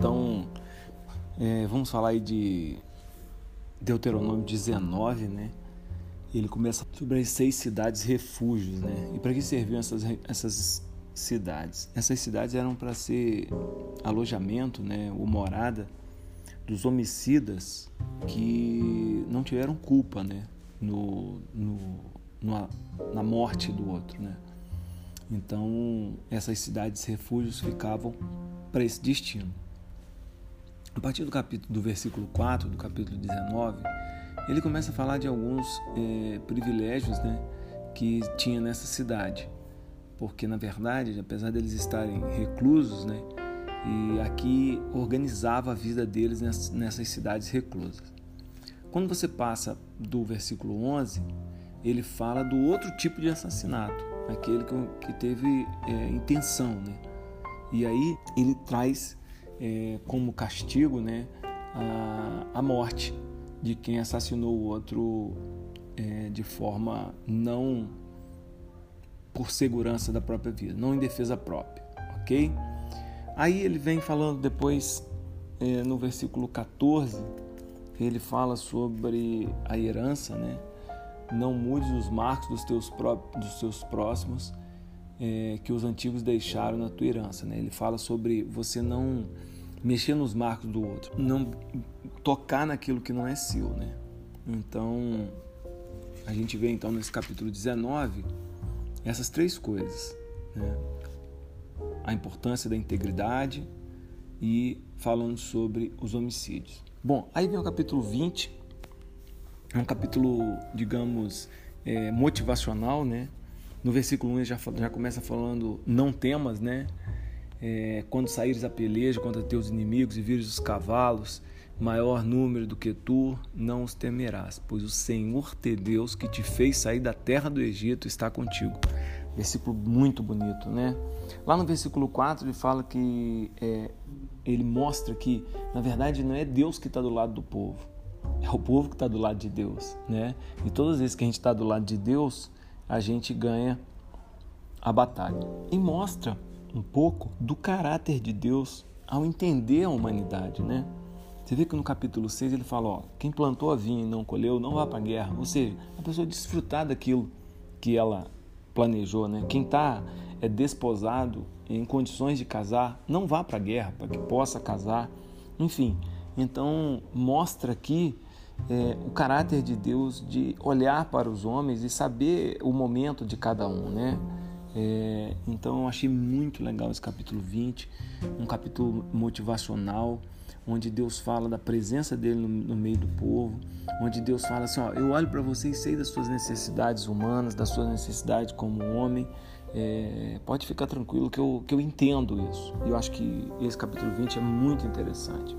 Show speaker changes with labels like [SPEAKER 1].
[SPEAKER 1] Então, é, vamos falar aí de Deuteronômio 19, né? Ele começa sobre as seis cidades refúgios, né? E para que serviam essas, essas cidades? Essas cidades eram para ser alojamento, né? Ou morada dos homicidas que não tiveram culpa, né? No, no, no na morte do outro, né? Então, essas cidades refúgios ficavam para esse destino. A partir do capítulo do versículo 4 do capítulo 19, ele começa a falar de alguns é, privilégios né, que tinha nessa cidade. Porque, na verdade, apesar deles estarem reclusos, né, e aqui organizava a vida deles nessas cidades reclusas. Quando você passa do versículo 11, ele fala do outro tipo de assassinato, aquele que teve é, intenção, né? E aí ele traz é, como castigo, né, a, a morte de quem assassinou o outro é, de forma não por segurança da própria vida, não em defesa própria, ok? Aí ele vem falando depois é, no versículo 14, ele fala sobre a herança, né? Não mudes os marcos dos teus, próprios, dos seus próximos é, que os antigos deixaram na tua herança, né? Ele fala sobre você não mexer nos marcos do outro, não tocar naquilo que não é seu, né? Então, a gente vê então nesse capítulo 19 essas três coisas, né? A importância da integridade e falando sobre os homicídios. Bom, aí vem o capítulo 20, é um capítulo, digamos, é, motivacional, né? No versículo 1 ele já, já começa falando não temas, né? É, quando saíres a peleja contra teus inimigos e vires os cavalos, maior número do que tu, não os temerás, pois o Senhor teu Deus que te fez sair da terra do Egito está contigo. Versículo muito bonito, né? Lá no versículo 4 ele fala que é, ele mostra que, na verdade, não é Deus que está do lado do povo, é o povo que está do lado de Deus, né? E todas as vezes que a gente está do lado de Deus, a gente ganha a batalha. E mostra um pouco do caráter de Deus ao entender a humanidade, né? Você vê que no capítulo 6 ele fala, ó, quem plantou a vinha e não colheu, não vá para a guerra. Ou seja, a pessoa desfrutar daquilo que ela planejou, né? Quem está é desposado em condições de casar, não vá para a guerra para que possa casar. Enfim, então mostra aqui é, o caráter de Deus de olhar para os homens e saber o momento de cada um, né? É, então eu achei muito legal esse capítulo 20, um capítulo motivacional, onde Deus fala da presença dele no, no meio do povo, onde Deus fala assim: ó, eu olho para você e sei das suas necessidades humanas, das suas necessidades como homem. É, pode ficar tranquilo que eu, que eu entendo isso. E eu acho que esse capítulo 20 é muito interessante.